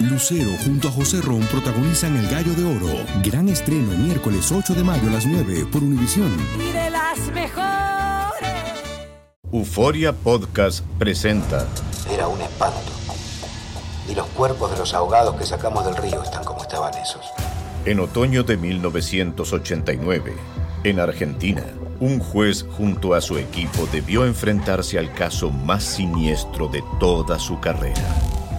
Lucero junto a José Ron protagonizan El Gallo de Oro. Gran estreno miércoles 8 de mayo a las 9 por Univisión. Y de las mejores. Euforia Podcast presenta. Era un espanto. Y los cuerpos de los ahogados que sacamos del río están como estaban esos. En otoño de 1989, en Argentina, un juez junto a su equipo debió enfrentarse al caso más siniestro de toda su carrera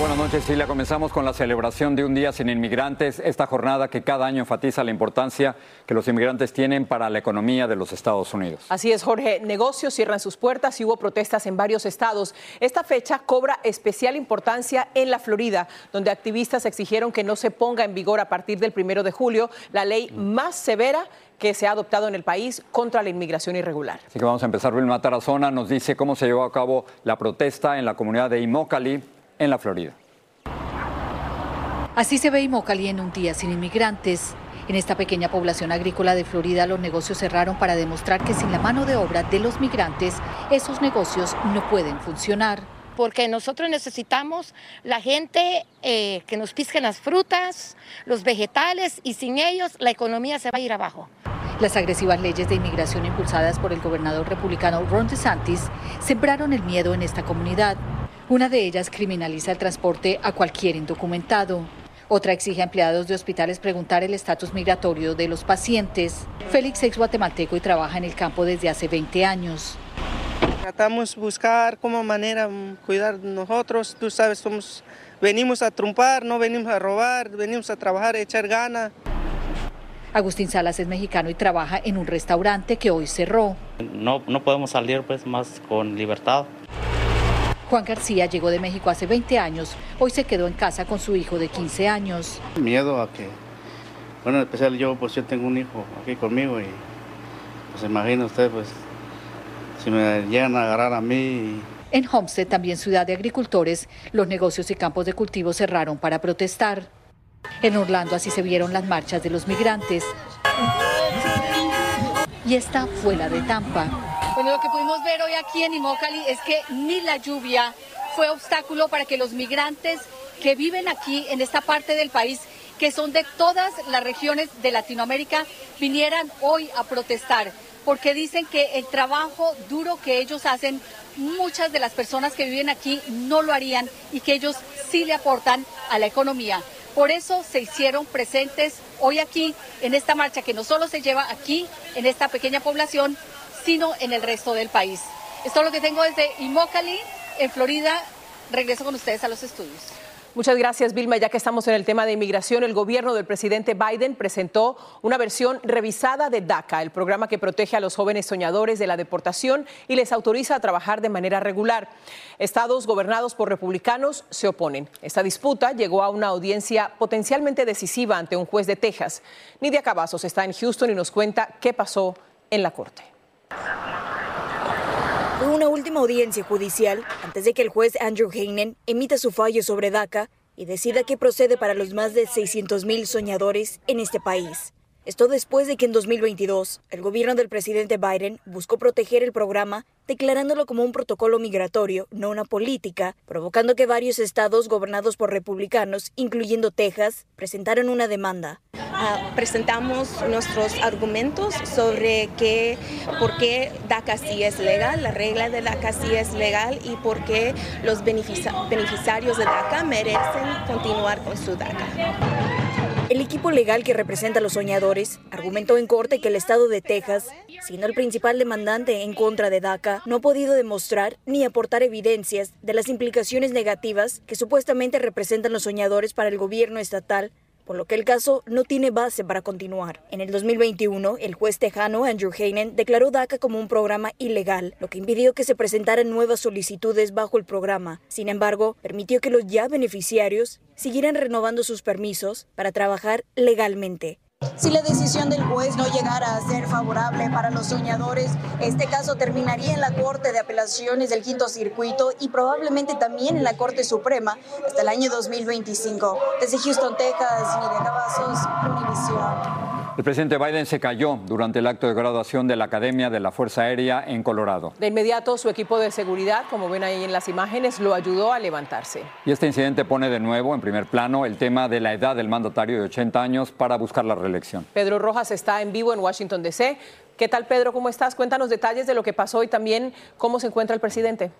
Buenas noches. la comenzamos con la celebración de un día sin inmigrantes, esta jornada que cada año enfatiza la importancia que los inmigrantes tienen para la economía de los Estados Unidos. Así es, Jorge. Negocios cierran sus puertas y hubo protestas en varios estados. Esta fecha cobra especial importancia en la Florida, donde activistas exigieron que no se ponga en vigor a partir del primero de julio la ley más severa que se ha adoptado en el país contra la inmigración irregular. Así que vamos a empezar. Vilma Tarazona nos dice cómo se llevó a cabo la protesta en la comunidad de Immokalee en la Florida. Así se ve Immokalee en un día sin inmigrantes. En esta pequeña población agrícola de Florida los negocios cerraron para demostrar que sin la mano de obra de los migrantes esos negocios no pueden funcionar. Porque nosotros necesitamos la gente eh, que nos pisquen las frutas, los vegetales y sin ellos la economía se va a ir abajo. Las agresivas leyes de inmigración impulsadas por el gobernador republicano Ron DeSantis sembraron el miedo en esta comunidad. Una de ellas criminaliza el transporte a cualquier indocumentado. Otra exige a empleados de hospitales preguntar el estatus migratorio de los pacientes. Félix es guatemalteco y trabaja en el campo desde hace 20 años. Tratamos de buscar como manera cuidar nosotros. Tú sabes, somos, venimos a trumpar, no venimos a robar, venimos a trabajar, a echar ganas. Agustín Salas es mexicano y trabaja en un restaurante que hoy cerró. No, no podemos salir pues más con libertad. Juan García llegó de México hace 20 años. Hoy se quedó en casa con su hijo de 15 años. Miedo a que, bueno, en especial yo, pues yo tengo un hijo aquí conmigo y pues imagina usted, pues, si me llegan a agarrar a mí. En Homestead, también ciudad de agricultores, los negocios y campos de cultivo cerraron para protestar. En Orlando así se vieron las marchas de los migrantes. Y esta fue la de Tampa. Bueno, lo que pudimos ver hoy aquí en Imócali es que ni la lluvia fue obstáculo para que los migrantes que viven aquí en esta parte del país, que son de todas las regiones de Latinoamérica, vinieran hoy a protestar, porque dicen que el trabajo duro que ellos hacen, muchas de las personas que viven aquí no lo harían y que ellos sí le aportan a la economía. Por eso se hicieron presentes hoy aquí en esta marcha que no solo se lleva aquí, en esta pequeña población, sino en el resto del país. Esto es lo que tengo desde Immokalee, en Florida. Regreso con ustedes a los estudios. Muchas gracias, Vilma. Ya que estamos en el tema de inmigración, el gobierno del presidente Biden presentó una versión revisada de DACA, el programa que protege a los jóvenes soñadores de la deportación y les autoriza a trabajar de manera regular. Estados gobernados por republicanos se oponen. Esta disputa llegó a una audiencia potencialmente decisiva ante un juez de Texas. Nidia Cavazos está en Houston y nos cuenta qué pasó en la corte. Fue una última audiencia judicial antes de que el juez Andrew Heinen emita su fallo sobre DACA y decida qué procede para los más de 600.000 soñadores en este país. Esto después de que en 2022 el gobierno del presidente Biden buscó proteger el programa declarándolo como un protocolo migratorio, no una política, provocando que varios estados gobernados por republicanos, incluyendo Texas, presentaron una demanda. Ah, presentamos nuestros argumentos sobre que, por qué DACA sí es legal, la regla de DACA sí es legal y por qué los beneficiarios de DACA merecen continuar con su DACA. El equipo legal que representa a los soñadores argumentó en corte que el estado de Texas, siendo el principal demandante en contra de DACA, no ha podido demostrar ni aportar evidencias de las implicaciones negativas que supuestamente representan los soñadores para el gobierno estatal por lo que el caso no tiene base para continuar. En el 2021, el juez tejano Andrew Heinen declaró DACA como un programa ilegal, lo que impidió que se presentaran nuevas solicitudes bajo el programa. Sin embargo, permitió que los ya beneficiarios siguieran renovando sus permisos para trabajar legalmente. Si la decisión del juez no llegara a ser favorable para los soñadores, este caso terminaría en la Corte de Apelaciones del Quinto Circuito y probablemente también en la Corte Suprema hasta el año 2025. Desde Houston, Texas, Nidia Cavazos, Univision. El presidente Biden se cayó durante el acto de graduación de la Academia de la Fuerza Aérea en Colorado. De inmediato, su equipo de seguridad, como ven ahí en las imágenes, lo ayudó a levantarse. Y este incidente pone de nuevo en primer plano el tema de la edad del mandatario de 80 años para buscar la reelección. Pedro Rojas está en vivo en Washington, D.C. ¿Qué tal, Pedro? ¿Cómo estás? Cuéntanos detalles de lo que pasó y también cómo se encuentra el presidente.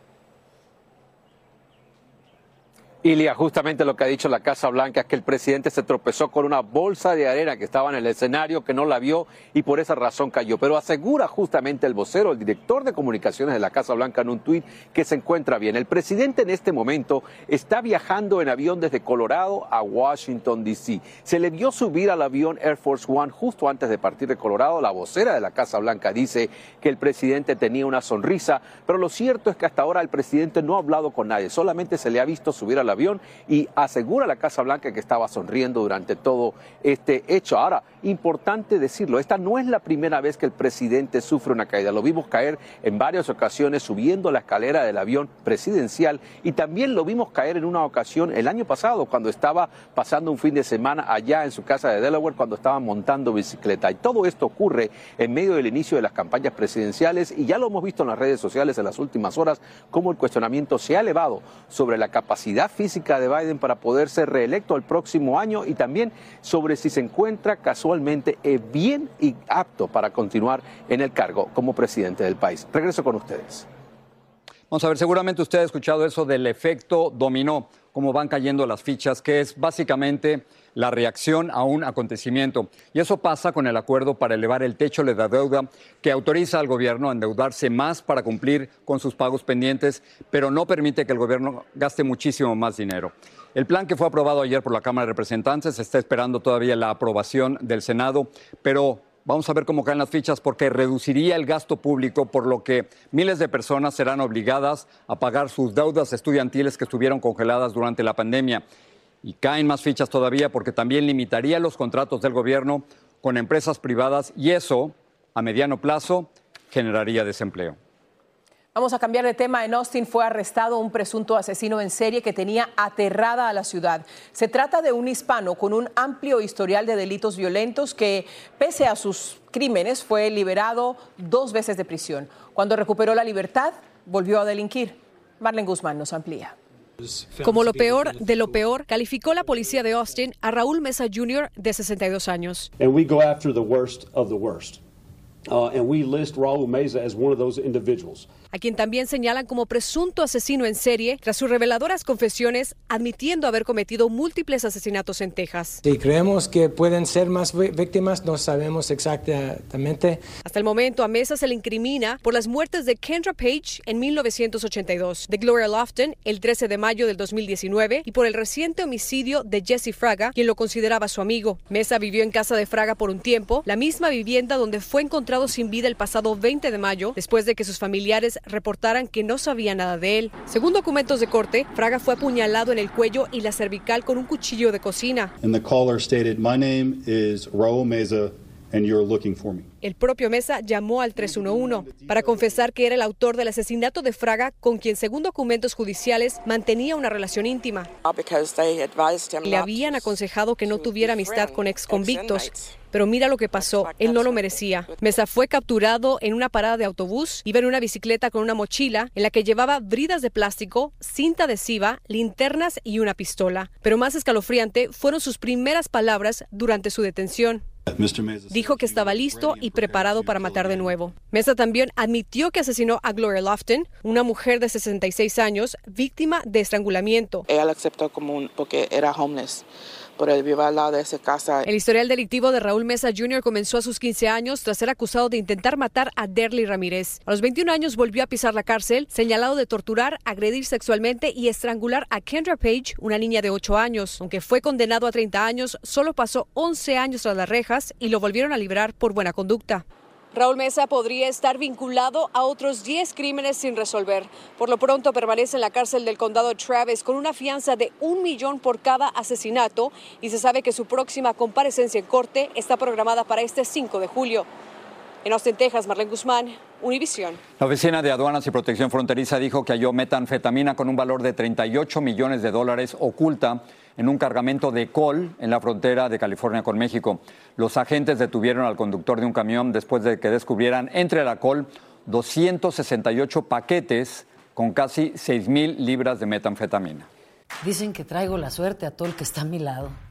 Ilia, justamente lo que ha dicho la Casa Blanca es que el presidente se tropezó con una bolsa de arena que estaba en el escenario, que no la vio y por esa razón cayó. Pero asegura justamente el vocero, el director de comunicaciones de la Casa Blanca en un tuit que se encuentra bien. El presidente en este momento está viajando en avión desde Colorado a Washington, D.C. Se le vio subir al avión Air Force One justo antes de partir de Colorado. La vocera de la Casa Blanca dice que el presidente tenía una sonrisa, pero lo cierto es que hasta ahora el presidente no ha hablado con nadie, solamente se le ha visto subir al avión y asegura la Casa Blanca que estaba sonriendo durante todo este hecho. Ahora, importante decirlo, esta no es la primera vez que el presidente sufre una caída. Lo vimos caer en varias ocasiones subiendo la escalera del avión presidencial y también lo vimos caer en una ocasión el año pasado cuando estaba pasando un fin de semana allá en su casa de Delaware cuando estaba montando bicicleta. Y todo esto ocurre en medio del inicio de las campañas presidenciales y ya lo hemos visto en las redes sociales en las últimas horas cómo el cuestionamiento se ha elevado sobre la capacidad física de Biden para poder ser reelecto el próximo año y también sobre si se encuentra casualmente eh, bien y apto para continuar en el cargo como presidente del país. Regreso con ustedes. Vamos a ver, seguramente usted ha escuchado eso del efecto dominó, cómo van cayendo las fichas, que es básicamente la reacción a un acontecimiento. Y eso pasa con el acuerdo para elevar el techo de la deuda que autoriza al gobierno a endeudarse más para cumplir con sus pagos pendientes, pero no permite que el gobierno gaste muchísimo más dinero. El plan que fue aprobado ayer por la Cámara de Representantes está esperando todavía la aprobación del Senado, pero Vamos a ver cómo caen las fichas porque reduciría el gasto público, por lo que miles de personas serán obligadas a pagar sus deudas estudiantiles que estuvieron congeladas durante la pandemia. Y caen más fichas todavía porque también limitaría los contratos del gobierno con empresas privadas y eso, a mediano plazo, generaría desempleo. Vamos a cambiar de tema. En Austin fue arrestado un presunto asesino en serie que tenía aterrada a la ciudad. Se trata de un hispano con un amplio historial de delitos violentos que, pese a sus crímenes, fue liberado dos veces de prisión. Cuando recuperó la libertad, volvió a delinquir. Marlene Guzmán nos amplía. Como lo peor de lo peor, calificó la policía de Austin a Raúl Mesa Jr. de 62 años. And we go after the worst of the worst. A quien también señalan como presunto asesino en serie tras sus reveladoras confesiones admitiendo haber cometido múltiples asesinatos en Texas. Si creemos que pueden ser más víctimas, no sabemos exactamente. Hasta el momento a Mesa se le incrimina por las muertes de Kendra Page en 1982, de Gloria Lofton el 13 de mayo del 2019 y por el reciente homicidio de Jesse Fraga, quien lo consideraba su amigo. Mesa vivió en casa de Fraga por un tiempo, la misma vivienda donde fue encontrado sin vida el pasado 20 de mayo, después de que sus familiares reportaran que no sabía nada de él. Según documentos de corte, Fraga fue apuñalado en el cuello y la cervical con un cuchillo de cocina. And the caller stated, "My name is Raul Meza and you're looking for me." El propio Mesa llamó al 311 para confesar que era el autor del asesinato de Fraga, con quien, según documentos judiciales, mantenía una relación íntima. Le habían aconsejado que no tuviera amistad con ex convictos. Pero mira lo que pasó, él no lo merecía. Mesa fue capturado en una parada de autobús, iba en una bicicleta con una mochila en la que llevaba bridas de plástico, cinta adhesiva, linternas y una pistola. Pero más escalofriante fueron sus primeras palabras durante su detención. Dijo que estaba listo y preparado para matar de nuevo. Mesa también admitió que asesinó a Gloria Lofton, una mujer de 66 años, víctima de estrangulamiento. Ella aceptó como un, porque era homeless El historial delictivo de Raúl Mesa Jr. comenzó a sus 15 años tras ser acusado de intentar matar a Derly Ramírez. A los 21 años volvió a pisar la cárcel, señalado de torturar, agredir sexualmente y estrangular a Kendra Page, una niña de 8 años. Aunque fue condenado a 30 años, solo pasó 11 años tras las rejas y lo volvieron a librar por buena conducta. Raúl Mesa podría estar vinculado a otros 10 crímenes sin resolver. Por lo pronto permanece en la cárcel del condado Travis con una fianza de un millón por cada asesinato y se sabe que su próxima comparecencia en corte está programada para este 5 de julio. En Austin, Texas, Marlene Guzmán, Univisión. La Oficina de Aduanas y Protección Fronteriza dijo que halló metanfetamina con un valor de 38 millones de dólares oculta en un cargamento de col en la frontera de California con México. Los agentes detuvieron al conductor de un camión después de que descubrieran entre la col 268 paquetes con casi 6 mil libras de metanfetamina. Dicen que traigo la suerte a todo el que está a mi lado.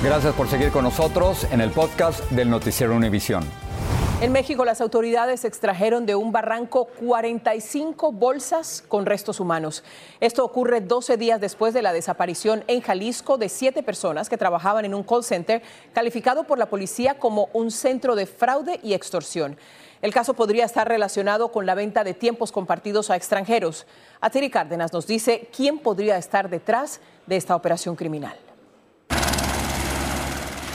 Gracias por seguir con nosotros en el podcast del Noticiero Univisión. En México, las autoridades extrajeron de un barranco 45 bolsas con restos humanos. Esto ocurre 12 días después de la desaparición en Jalisco de siete personas que trabajaban en un call center calificado por la policía como un centro de fraude y extorsión. El caso podría estar relacionado con la venta de tiempos compartidos a extranjeros. Atiri Cárdenas nos dice quién podría estar detrás de esta operación criminal.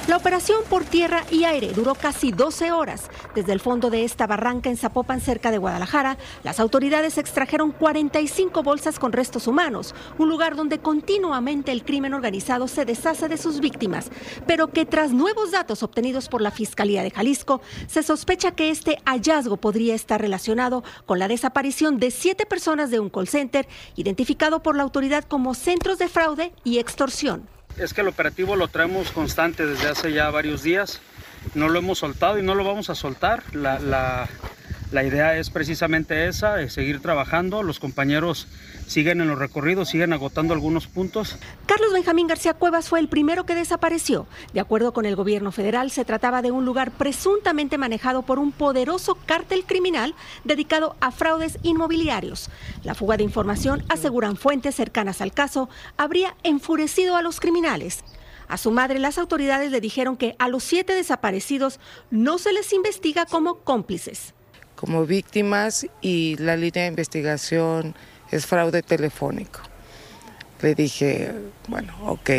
La operación por tierra y aire duró casi 12 horas. Desde el fondo de esta barranca en Zapopan, cerca de Guadalajara, las autoridades extrajeron 45 bolsas con restos humanos, un lugar donde continuamente el crimen organizado se deshace de sus víctimas, pero que tras nuevos datos obtenidos por la Fiscalía de Jalisco, se sospecha que este hallazgo podría estar relacionado con la desaparición de siete personas de un call center, identificado por la autoridad como centros de fraude y extorsión es que el operativo lo traemos constante desde hace ya varios días. No lo hemos soltado y no lo vamos a soltar. La, la, idea es precisamente esa, es seguir trabajando. Los compañeros siguen en los recorridos, siguen agotando algunos puntos. Carlos Benjamín García Cuevas fue el primero que desapareció. De acuerdo con el gobierno federal, se trataba de un lugar presuntamente manejado por un poderoso cártel criminal dedicado a fraudes inmobiliarios. La fuga de información, aseguran fuentes cercanas al caso, habría enfurecido a los criminales. A su madre, las autoridades le dijeron que a los siete desaparecidos no se les investiga como cómplices. Como víctimas y la línea de investigación es fraude telefónico. Le dije, bueno, ok,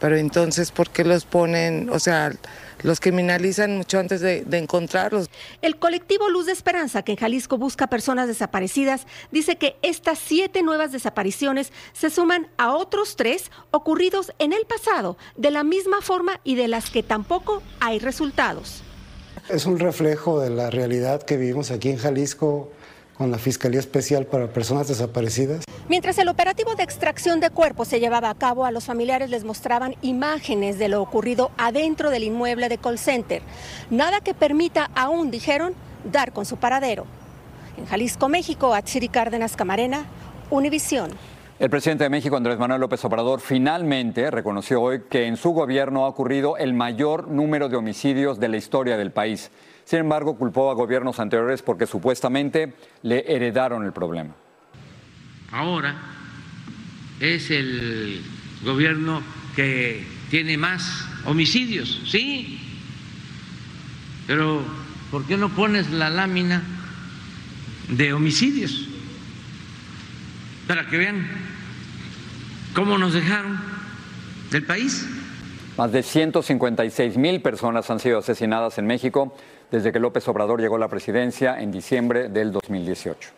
pero entonces, ¿por qué los ponen, o sea, los criminalizan mucho antes de, de, encontrarlos? El colectivo Luz de Esperanza, que en Jalisco busca personas desaparecidas, dice que estas siete nuevas desapariciones se suman a otros tres ocurridos en el pasado, de la misma forma y de las que tampoco hay resultados. Es un reflejo de la realidad que vivimos aquí en Jalisco con la Fiscalía Especial para Personas Desaparecidas. Mientras el operativo de extracción de cuerpos se llevaba a cabo, a los familiares les mostraban imágenes de lo ocurrido adentro del inmueble de call center. Nada que permita aún, dijeron, dar con su paradero. En Jalisco, México, Atsiri Cárdenas Camarena, Univisión. El presidente de México, Andrés Manuel López Obrador, finalmente reconoció hoy que en su gobierno ha ocurrido el mayor número de homicidios de la historia del país. Sin embargo, culpó a gobiernos anteriores porque supuestamente le heredaron el problema. Ahora es el gobierno que tiene más homicidios, sí, pero ¿por qué no pones la lámina de homicidios? Para que vean cómo nos dejaron del país. Más de 156 mil personas han sido asesinadas en México desde que López Obrador llegó a la presidencia en diciembre del 2018.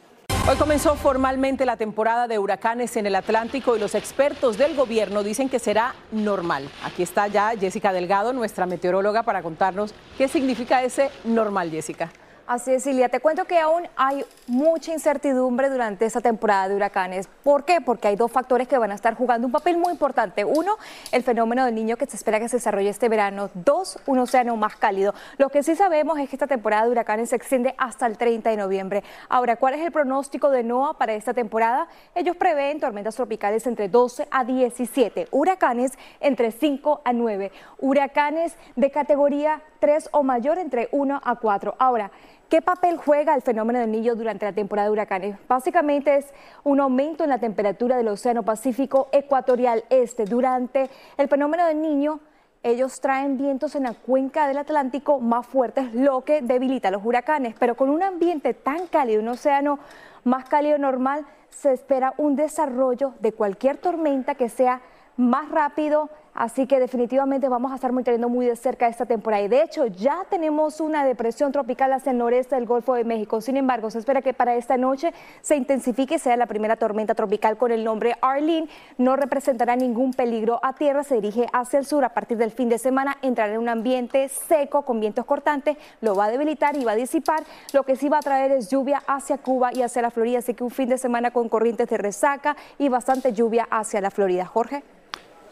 Hoy comenzó formalmente la temporada de huracanes en el Atlántico y los expertos del gobierno dicen que será normal. Aquí está ya Jessica Delgado, nuestra meteoróloga, para contarnos qué significa ese normal, Jessica. Así es, Silvia. Te cuento que aún hay mucha incertidumbre durante esta temporada de huracanes. ¿Por qué? Porque hay dos factores que van a estar jugando un papel muy importante. Uno, el fenómeno del niño que se espera que se desarrolle este verano. Dos, un océano más cálido. Lo que sí sabemos es que esta temporada de huracanes se extiende hasta el 30 de noviembre. Ahora, ¿cuál es el pronóstico de NOAA para esta temporada? Ellos prevén tormentas tropicales entre 12 a 17, huracanes entre 5 a 9, huracanes de categoría 3 o mayor entre 1 a 4. Ahora, ¿Qué papel juega el fenómeno del niño durante la temporada de huracanes? Básicamente es un aumento en la temperatura del Océano Pacífico Ecuatorial Este. Durante el fenómeno del niño, ellos traen vientos en la cuenca del Atlántico más fuertes, lo que debilita los huracanes. Pero con un ambiente tan cálido, un océano más cálido normal, se espera un desarrollo de cualquier tormenta que sea más rápido, así que definitivamente vamos a estar monitoreando muy de cerca esta temporada. Y de hecho, ya tenemos una depresión tropical hacia el noreste del Golfo de México. Sin embargo, se espera que para esta noche se intensifique y sea la primera tormenta tropical con el nombre Arlene. No representará ningún peligro a tierra, se dirige hacia el sur. A partir del fin de semana entrará en un ambiente seco con vientos cortantes, lo va a debilitar y va a disipar. Lo que sí va a traer es lluvia hacia Cuba y hacia la Florida, así que un fin de semana con corrientes de resaca y bastante lluvia hacia la Florida. Jorge.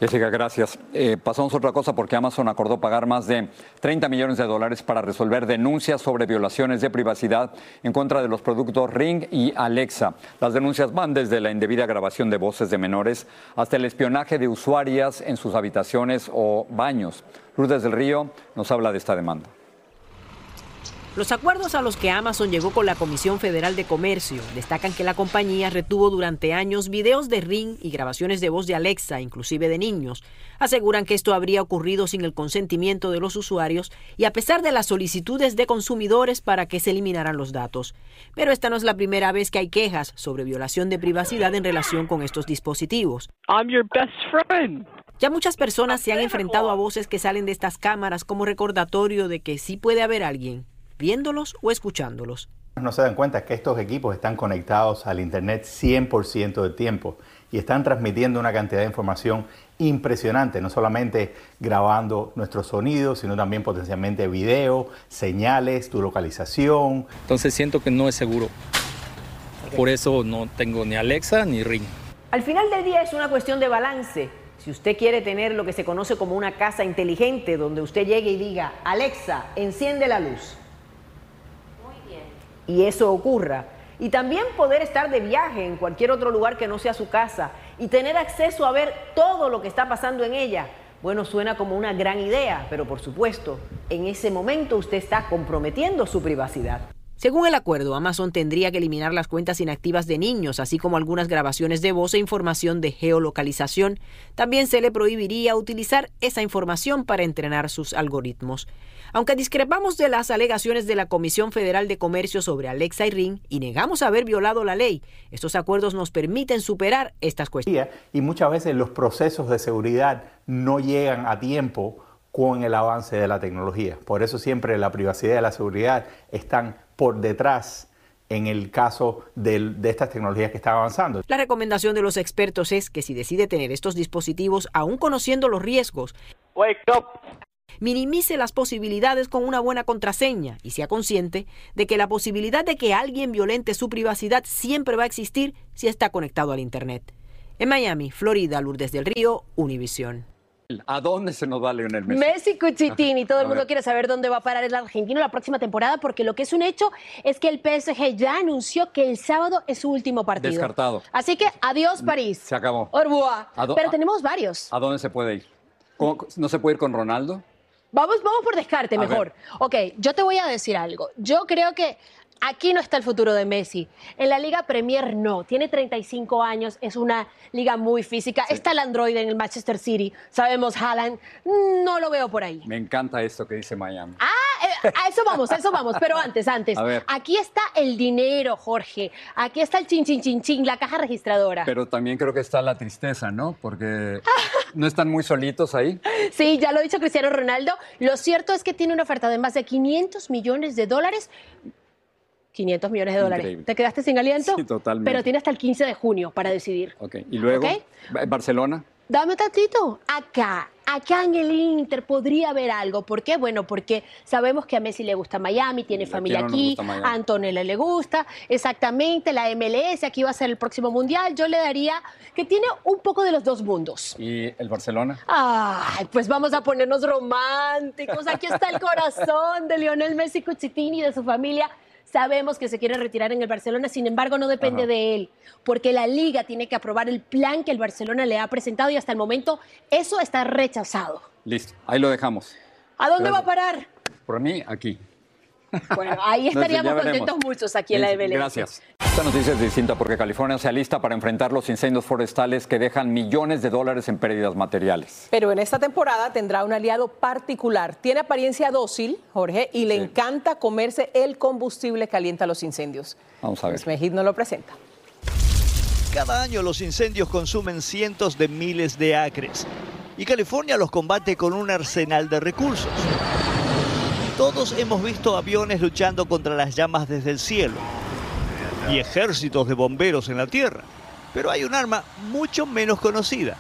Jessica, gracias. Eh, pasamos otra cosa porque Amazon acordó pagar más de 30 millones de dólares para resolver denuncias sobre violaciones de privacidad en contra de los productos Ring y Alexa. Las denuncias van desde la indebida grabación de voces de menores hasta el espionaje de usuarias en sus habitaciones o baños. Lourdes del Río nos habla de esta demanda. Los acuerdos a los que Amazon llegó con la Comisión Federal de Comercio destacan que la compañía retuvo durante años videos de Ring y grabaciones de voz de Alexa, inclusive de niños. Aseguran que esto habría ocurrido sin el consentimiento de los usuarios y a pesar de las solicitudes de consumidores para que se eliminaran los datos. Pero esta no es la primera vez que hay quejas sobre violación de privacidad en relación con estos dispositivos. Ya muchas personas se han enfrentado a voces que salen de estas cámaras como recordatorio de que sí puede haber alguien viéndolos o escuchándolos. No se dan cuenta que estos equipos están conectados al Internet 100% del tiempo y están transmitiendo una cantidad de información impresionante, no solamente grabando nuestros sonidos, sino también potencialmente video, señales, tu localización. Entonces siento que no es seguro. Por eso no tengo ni Alexa ni Ring. Al final del día es una cuestión de balance. Si usted quiere tener lo que se conoce como una casa inteligente, donde usted llegue y diga, Alexa, enciende la luz y eso ocurra. Y también poder estar de viaje en cualquier otro lugar que no sea su casa y tener acceso a ver todo lo que está pasando en ella. Bueno, suena como una gran idea, pero por supuesto, en ese momento usted está comprometiendo su privacidad. Según el acuerdo, Amazon tendría que eliminar las cuentas inactivas de niños, así como algunas grabaciones de voz e información de geolocalización. También se le prohibiría utilizar esa información para entrenar sus algoritmos. Aunque discrepamos de las alegaciones de la Comisión Federal de Comercio sobre Alexa y Ring y negamos haber violado la ley, estos acuerdos nos permiten superar estas cuestiones. Y muchas veces los procesos de seguridad no llegan a tiempo con el avance de la tecnología. Por eso siempre la privacidad y la seguridad están por detrás en el caso de, estas tecnologías que están avanzando. La recomendación de los expertos es que si decide tener estos dispositivos, aún conociendo los riesgos, minimice las posibilidades con una buena contraseña y sea consciente de que la posibilidad de que alguien violente su privacidad siempre va a existir si está conectado al Internet. En Miami, Florida, Lourdes del Río, Univisión. ¿A dónde se nos va Leonel Messi? Messi Cuchitini. Todo el mundo quiere saber dónde va a parar el argentino la próxima temporada, porque lo que es un hecho es que el PSG ya anunció que el sábado es su último partido. Descartado. Así que adiós, París. Se acabó. Orboa. Pero tenemos varios. ¿A dónde se puede ir? ¿No se puede ir con Ronaldo? Vamos, vamos por descarte mejor. Ok, yo te voy a decir algo. Yo creo que Aquí no está el futuro de Messi. En la Liga Premier no. Tiene 35 años, es una liga muy física. Está el Android en el Manchester City. Sabemos Haaland. No lo veo por ahí. Me encanta esto que dice Miami. Ah, a eso vamos, a eso vamos. Pero antes, antes. Aquí está el dinero, Jorge. Aquí está el chin, chin, chin, chin, la caja registradora. Pero también creo que está la tristeza, ¿no? Porque no están muy solitos ahí. Sí, ya lo ha dicho Cristiano Ronaldo. Lo cierto es que tiene una oferta de más de 500 millones de dólares 500 millones de dólares. ¿Te quedaste sin aliento? Sí, totalmente. Pero tiene hasta el 15 de junio para decidir. Ok. ¿Y luego? ¿Barcelona? Dame tantito. Acá, acá en el Inter podría haber algo. ¿Por qué? Bueno, porque sabemos que a Messi le gusta Miami, tiene familia aquí, a Antonella le gusta, exactamente, la MLS, aquí va a ser el próximo Mundial. Yo le daría que tiene un poco de los dos mundos. ¿Y el Barcelona? Ay, pues vamos a ponernos románticos. Aquí está el corazón de Lionel Messi Cuchitini y de su familia Sabemos que se quiere retirar en el Barcelona, sin embargo no depende de él, porque la liga tiene que aprobar el plan que el Barcelona le ha presentado y hasta el momento eso está rechazado. Listo, ahí lo dejamos. ¿A dónde va a parar? Por mí, aquí. Bueno, ahí estaríamos contentos muchos aquí en la Belén. Gracias. Esta noticia es distinta porque California se alista para enfrentar los incendios forestales que dejan millones de dólares en pérdidas materiales. Pero en esta temporada tendrá un aliado particular. Tiene apariencia dócil, Jorge, y le encanta comerse el combustible que alienta los incendios. Vamos a ver. Pues Mejid nos lo presenta. Cada año los incendios consumen cientos de miles de acres y California los combate con un arsenal de recursos. Todos hemos visto aviones luchando contra las llamas desde el cielo y ejércitos de bomberos en la tierra, pero hay un arma mucho menos conocida.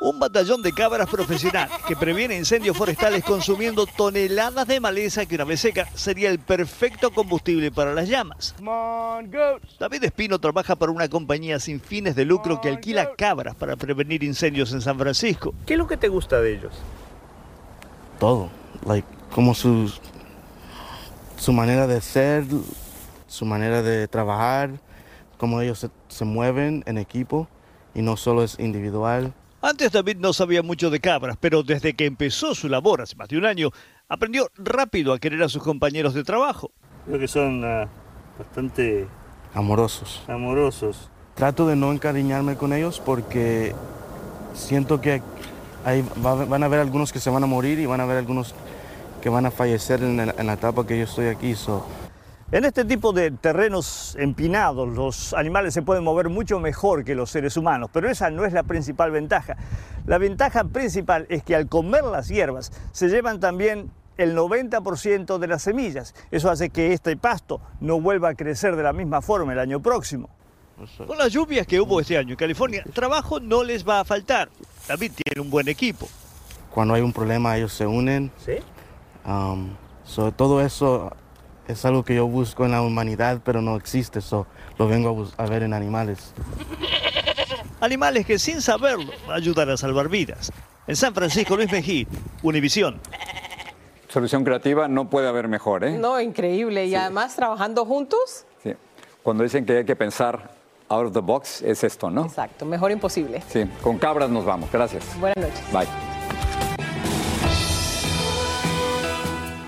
Un batallón de cabras profesional que previene incendios forestales consumiendo toneladas de maleza que una vez seca sería el perfecto combustible para las llamas. David Espino trabaja para una compañía sin fines de lucro que alquila cabras para prevenir incendios en San Francisco. ¿Qué es lo que te gusta de ellos? Todo, like, como su, su manera de ser, su manera de trabajar, cómo ellos se, se mueven en equipo y no solo es individual. Antes David no sabía mucho de cabras, pero desde que empezó su labor hace más de un año, aprendió rápido a querer a sus compañeros de trabajo. Creo que son ah, bastante Amorosos. amorosos. Trato de no encariñarme con ellos porque siento que hay, va- van a haber algunos que se van a morir y van a haber algunos que van a fallecer en, la etapa que yo estoy aquí. so, En este tipo de terrenos empinados, los animales se pueden mover mucho mejor que los seres humanos, pero esa no es la principal ventaja. La ventaja principal es que al comer las hierbas se llevan también el 90% de las semillas. Eso hace que este pasto no vuelva a crecer de la misma forma el año próximo. Con las lluvias que hubo este año en California, trabajo no les va a faltar. David tiene un buen equipo. cuando hay un problema ellos se unen. ¿Sí? Um, so, todo eso es algo que yo busco en la humanidad, pero no existe. So, lo vengo a, a ver en animales. Animales que sin saberlo ayudan a salvar vidas. En San Francisco, Luis Mejía, Univisión. Solución creativa no puede haber mejor, ¿eh? No, increíble. Y además trabajando juntos, Sí. Cuando dicen que hay que pensar out of the box, es esto, ¿no? exacto, mejor imposible. Sí, con cabras nos vamos. Gracias. Buenas noches. Bye.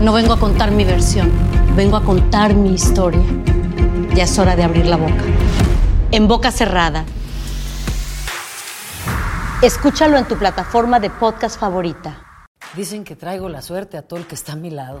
No vengo a contar mi versión, vengo a contar mi historia. Ya es hora de abrir la boca. En boca cerrada. Escúchalo en tu plataforma de podcast favorita. Dicen que traigo la suerte a todo el que está a mi lado.